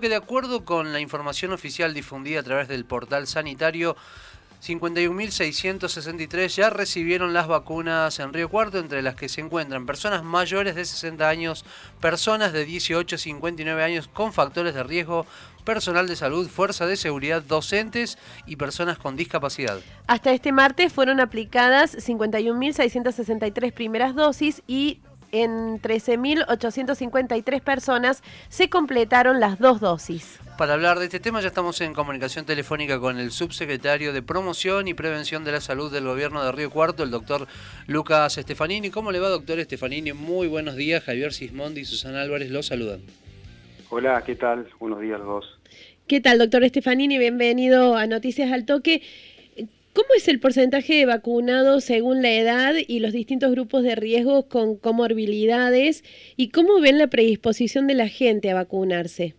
que de acuerdo con la información oficial difundida a través del portal sanitario, 51.663 ya recibieron las vacunas en Río Cuarto, entre las que se encuentran personas mayores de 60 años, personas de 18 a 59 años con factores de riesgo, personal de salud, fuerza de seguridad, docentes y personas con discapacidad. Hasta este martes fueron aplicadas 51.663 primeras dosis y en 13.853 personas se completaron las dos dosis. Para hablar de este tema ya estamos en comunicación telefónica con el subsecretario de Promoción y Prevención de la Salud del Gobierno de Río Cuarto, el doctor Lucas Estefanini. ¿Cómo le va, doctor Estefanini? Muy buenos días. Javier Sismondi y Susana Álvarez los saludan. Hola, ¿qué tal? Buenos días a los dos. ¿Qué tal, doctor Estefanini? Bienvenido a Noticias al Toque. ¿Cómo es el porcentaje de vacunados según la edad y los distintos grupos de riesgo con comorbilidades? ¿Y cómo ven la predisposición de la gente a vacunarse?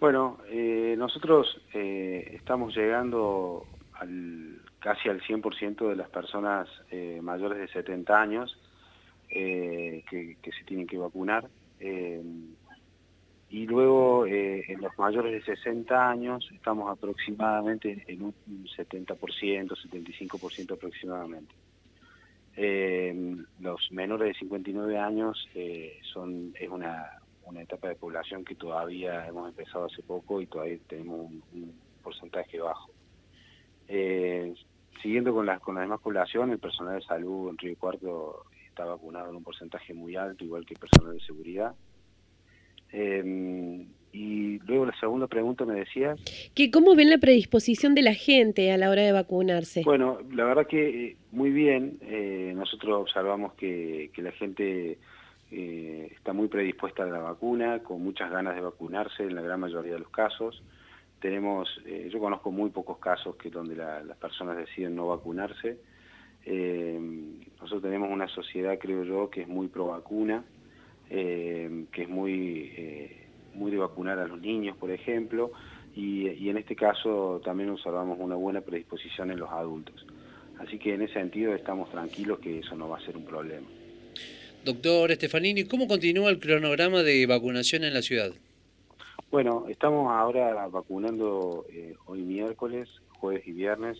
Bueno, eh, nosotros eh, estamos llegando al, casi al 100% de las personas eh, mayores de 70 años que, que, se tienen que vacunar. Y luego eh, en los mayores de 60 años estamos aproximadamente en un 70%, 75% aproximadamente. Eh, los menores de 59 años eh, son es una, etapa de población que todavía hemos empezado hace poco y todavía tenemos un, porcentaje bajo. siguiendo con la, con la demás población, el personal de salud en Río Cuarto está vacunado en un porcentaje muy alto, igual que el personal de seguridad. Eh, y luego la segunda pregunta me decías. Que ¿Cómo ven la predisposición de la gente a la hora de vacunarse? Bueno, la verdad que eh, muy bien. Eh, nosotros observamos que, la gente eh, está muy predispuesta a la vacuna, con muchas ganas de vacunarse en la gran mayoría de los casos. Tenemos, yo conozco muy pocos casos que donde las personas deciden no vacunarse. nosotros tenemos una sociedad, creo yo, que es muy pro vacuna. Eh, que es muy, eh, muy de vacunar a los niños, por ejemplo, y, en este caso también observamos una buena predisposición en los adultos. Así que en ese sentido estamos tranquilos que eso no va a ser un problema. Doctor Estefanini, ¿cómo continúa el cronograma de vacunación en la ciudad? Bueno, estamos ahora vacunando eh, hoy miércoles, jueves y viernes,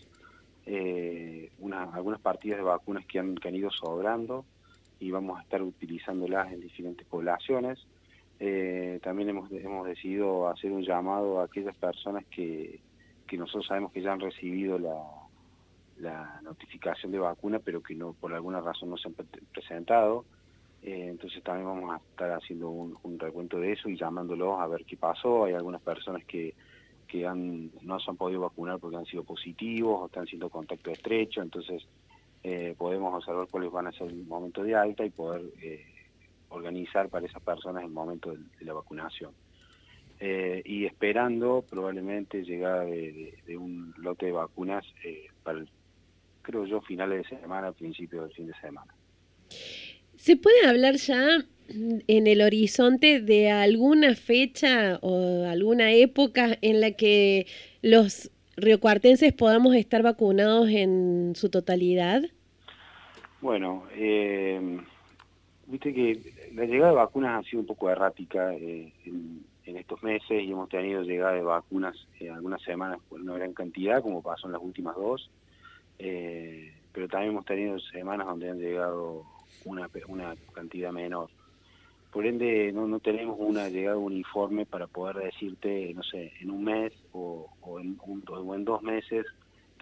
algunas partidas de vacunas que han, que han ido sobrando y vamos a estar utilizándolas en diferentes poblaciones. Eh, también hemos, hemos decidido hacer un llamado a aquellas personas que, que nosotros sabemos que ya han recibido la, la notificación de vacuna, pero que no por alguna razón no se han presentado. Eh, entonces también vamos a estar haciendo un, recuento de eso y llamándolos a ver qué pasó. Hay algunas personas que, que han, no se han podido vacunar porque han sido positivos o están siendo contacto estrecho, entonces eh, podemos observar cuáles van a ser el momento de alta y poder eh, organizar para esas personas el momento de, la vacunación. Eh, y esperando probablemente llegada de, un lote de vacunas para, creo yo, finales de semana, principios del fin de semana. ¿Se puede hablar ya en el horizonte de alguna fecha o alguna época en la que los riocuartenses podamos estar vacunados en su totalidad? Bueno, eh, viste que la llegada de vacunas ha sido un poco errática eh, en, estos meses y hemos tenido llegada de vacunas en algunas semanas por una gran cantidad, como pasó en las últimas dos, eh, pero también hemos tenido semanas donde han llegado una cantidad menor. Por ende, no, no tenemos una llegada uniforme para poder decirte, no sé, en un mes o, en, o en dos meses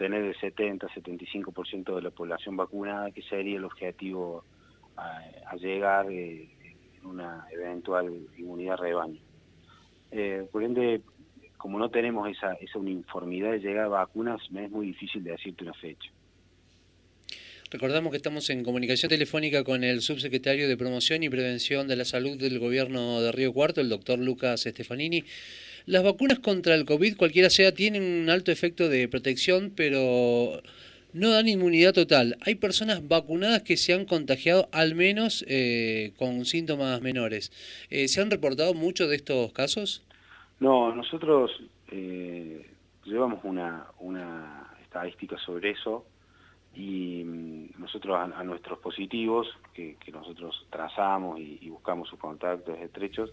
tener el 70-75% de la población vacunada, que sería el objetivo a, llegar eh, en una eventual inmunidad rebaño. Eh, por ende, como no tenemos esa, esa uniformidad de llegada a vacunas, me es muy difícil de decirte una fecha. Recordamos que estamos en comunicación telefónica con el subsecretario de Promoción y Prevención de la Salud del Gobierno de Río Cuarto, el doctor Lucas Stefanini. Las vacunas contra el COVID, cualquiera sea, tienen un alto efecto de protección, pero no dan inmunidad total. Hay personas vacunadas que se han contagiado al menos eh, con síntomas menores. Eh, ¿Se han reportado muchos de estos casos? No, nosotros eh, llevamos una, una estadística sobre eso y mm, nosotros a, nuestros positivos, que, nosotros trazamos y, buscamos sus contactos estrechos,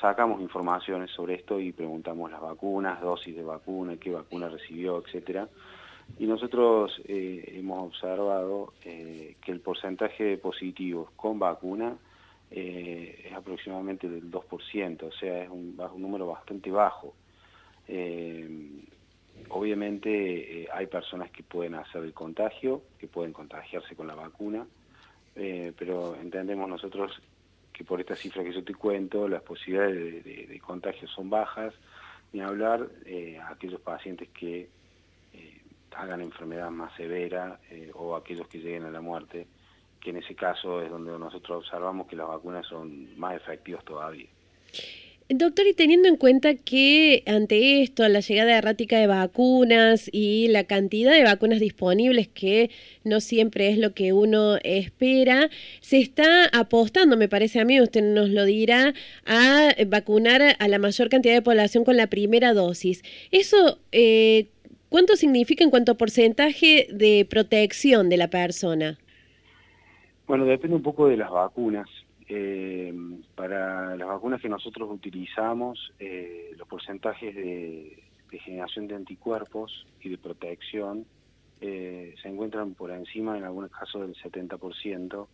sacamos informaciones sobre esto y preguntamos las vacunas, dosis de vacuna, qué vacuna recibió, etcétera. Y nosotros eh, hemos observado eh, que el porcentaje de positivos con vacuna eh, es aproximadamente del 2%, o sea, es un, un número bastante bajo. Obviamente hay personas que pueden hacer el contagio, que pueden contagiarse con la vacuna, pero entendemos nosotros que por esta cifra que yo te cuento, las posibilidades de, contagio son bajas, ni hablar a aquellos pacientes que hagan enfermedad más severa eh, o aquellos que lleguen a la muerte, que en ese caso es donde nosotros observamos que las vacunas son más efectivas todavía. Doctor, y teniendo en cuenta que ante esto, la llegada errática de vacunas y la cantidad de vacunas disponibles, que no siempre es lo que uno espera, se está apostando, me parece a mí, usted nos lo dirá, a vacunar a la mayor cantidad de población con la primera dosis. ¿Eso eh, ¿Cuánto significa en cuanto a porcentaje de protección de la persona? Bueno, depende un poco de las vacunas. Eh, para las vacunas que nosotros utilizamos, eh, los porcentajes de, generación de anticuerpos y de protección eh, se encuentran por encima, en algunos casos, del 70%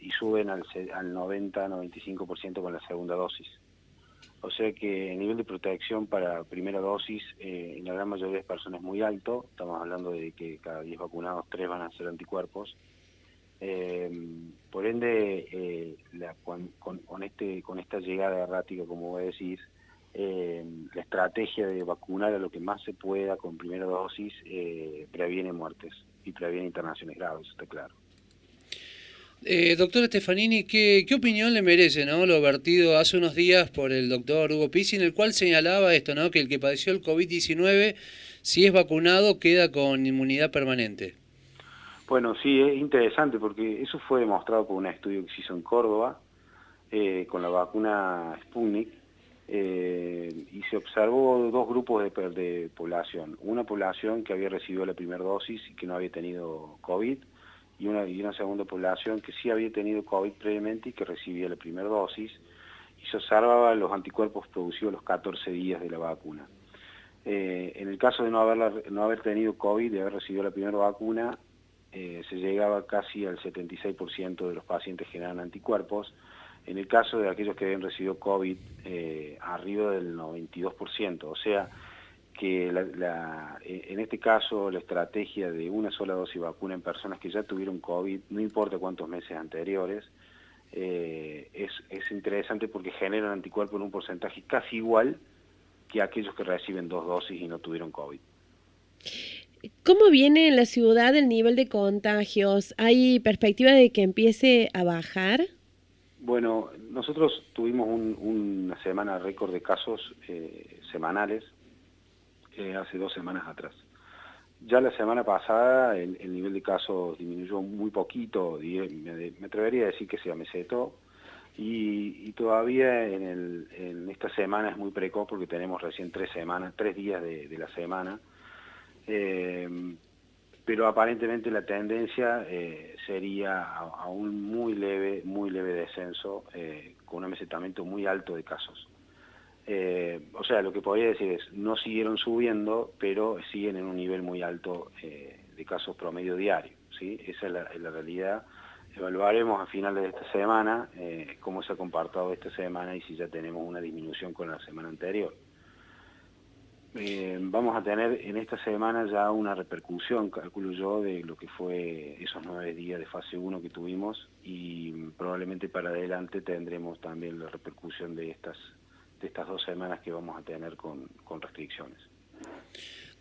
y suben al, al 90-95% con la segunda dosis. O sea que el nivel de protección para primera dosis en la gran mayoría de personas es muy alto. Estamos hablando de que cada 10 vacunados, 3 van a ser anticuerpos. Eh, por ende, eh, con, este, con esta llegada errática, como voy a decir, la estrategia de vacunar a lo que más se pueda con primera dosis previene muertes y previene internaciones graves, está claro. Eh, doctor Stefanini, ¿qué, opinión le merece ¿no? lo vertido hace unos días por el doctor Hugo Pizzi, en el cual señalaba esto, ¿no? que el que padeció el COVID-19, si es vacunado, queda con inmunidad permanente? Bueno, sí, es interesante porque eso fue demostrado por un estudio que se hizo en Córdoba eh, con la vacuna Sputnik eh, y se observó dos grupos de, población. Una población que había recibido la primera dosis y que no había tenido COVID y una, segunda población que sí había tenido COVID previamente y que recibía la primera dosis y se observaba los anticuerpos producidos los 14 días de la vacuna. Eh, en el caso de no, haber no haber tenido COVID, de haber recibido la primera vacuna, eh, se llegaba casi al 76% de los pacientes generan anticuerpos. En el caso de aquellos que habían recibido COVID, eh, arriba del 92%. O sea, que eh, en este caso la estrategia de una sola dosis vacuna en personas que ya tuvieron COVID, no importa cuántos meses anteriores, es, es interesante porque generan anticuerpos en un porcentaje casi igual que aquellos que reciben dos dosis y no tuvieron COVID. ¿Cómo viene en la ciudad el nivel de contagios? ¿Hay perspectiva de que empiece a bajar? Bueno, nosotros tuvimos una semana récord de casos eh, semanales eh, hace dos semanas atrás. Ya la semana pasada el, nivel de casos disminuyó muy poquito, me, atrevería a decir que se amesetó, y, y todavía en, el, en, esta semana es muy precoz porque tenemos recién tres semanas, tres días de, la semana, eh, pero aparentemente la tendencia eh, sería a, un muy leve, muy leve descenso con un amesetamiento muy alto de casos. Eh, o sea, lo que podría decir es, no siguieron subiendo, pero siguen en un nivel muy alto eh, de casos promedio diario. ¿sí? Esa es la, realidad. Evaluaremos a finales de esta semana eh, cómo se ha comportado esta semana y si ya tenemos una disminución con la semana anterior. Vamos a tener en esta semana ya una repercusión, calculo yo, de lo que fue esos nueve días de fase 1 que tuvimos y probablemente para adelante tendremos también la repercusión de estas estas dos semanas que vamos a tener con, restricciones.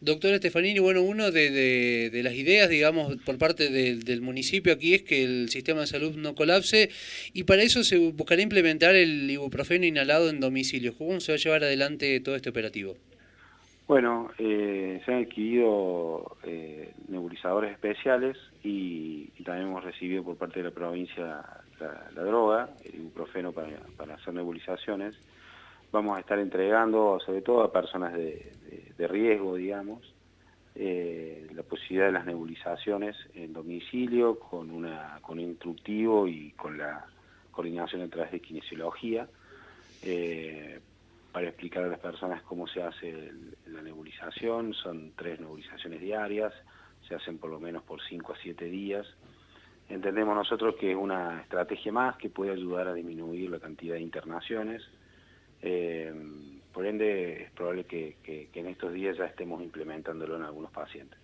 Doctor Estefanini, bueno, una de, las ideas, digamos, por parte del municipio aquí es que el sistema de salud no colapse y para eso se buscará implementar el ibuprofeno inhalado en domicilio. ¿Cómo se va a llevar adelante todo este operativo? Bueno, eh, se han adquirido eh, nebulizadores especiales y, también hemos recibido por parte de la provincia la, droga, el ibuprofeno para, hacer nebulizaciones vamos a estar entregando, sobre todo a personas de, riesgo, digamos, eh, la posibilidad de las nebulizaciones en domicilio con, una, con un instructivo y con la coordinación a través de kinesiología. Para explicar a las personas cómo se hace la nebulización. Son tres nebulizaciones diarias, se hacen por lo menos por 5 a 7 días. Entendemos nosotros que es una estrategia más que puede ayudar a disminuir la cantidad de internaciones. Eh, por ende, es probable que en estos días ya estemos implementándolo en algunos pacientes.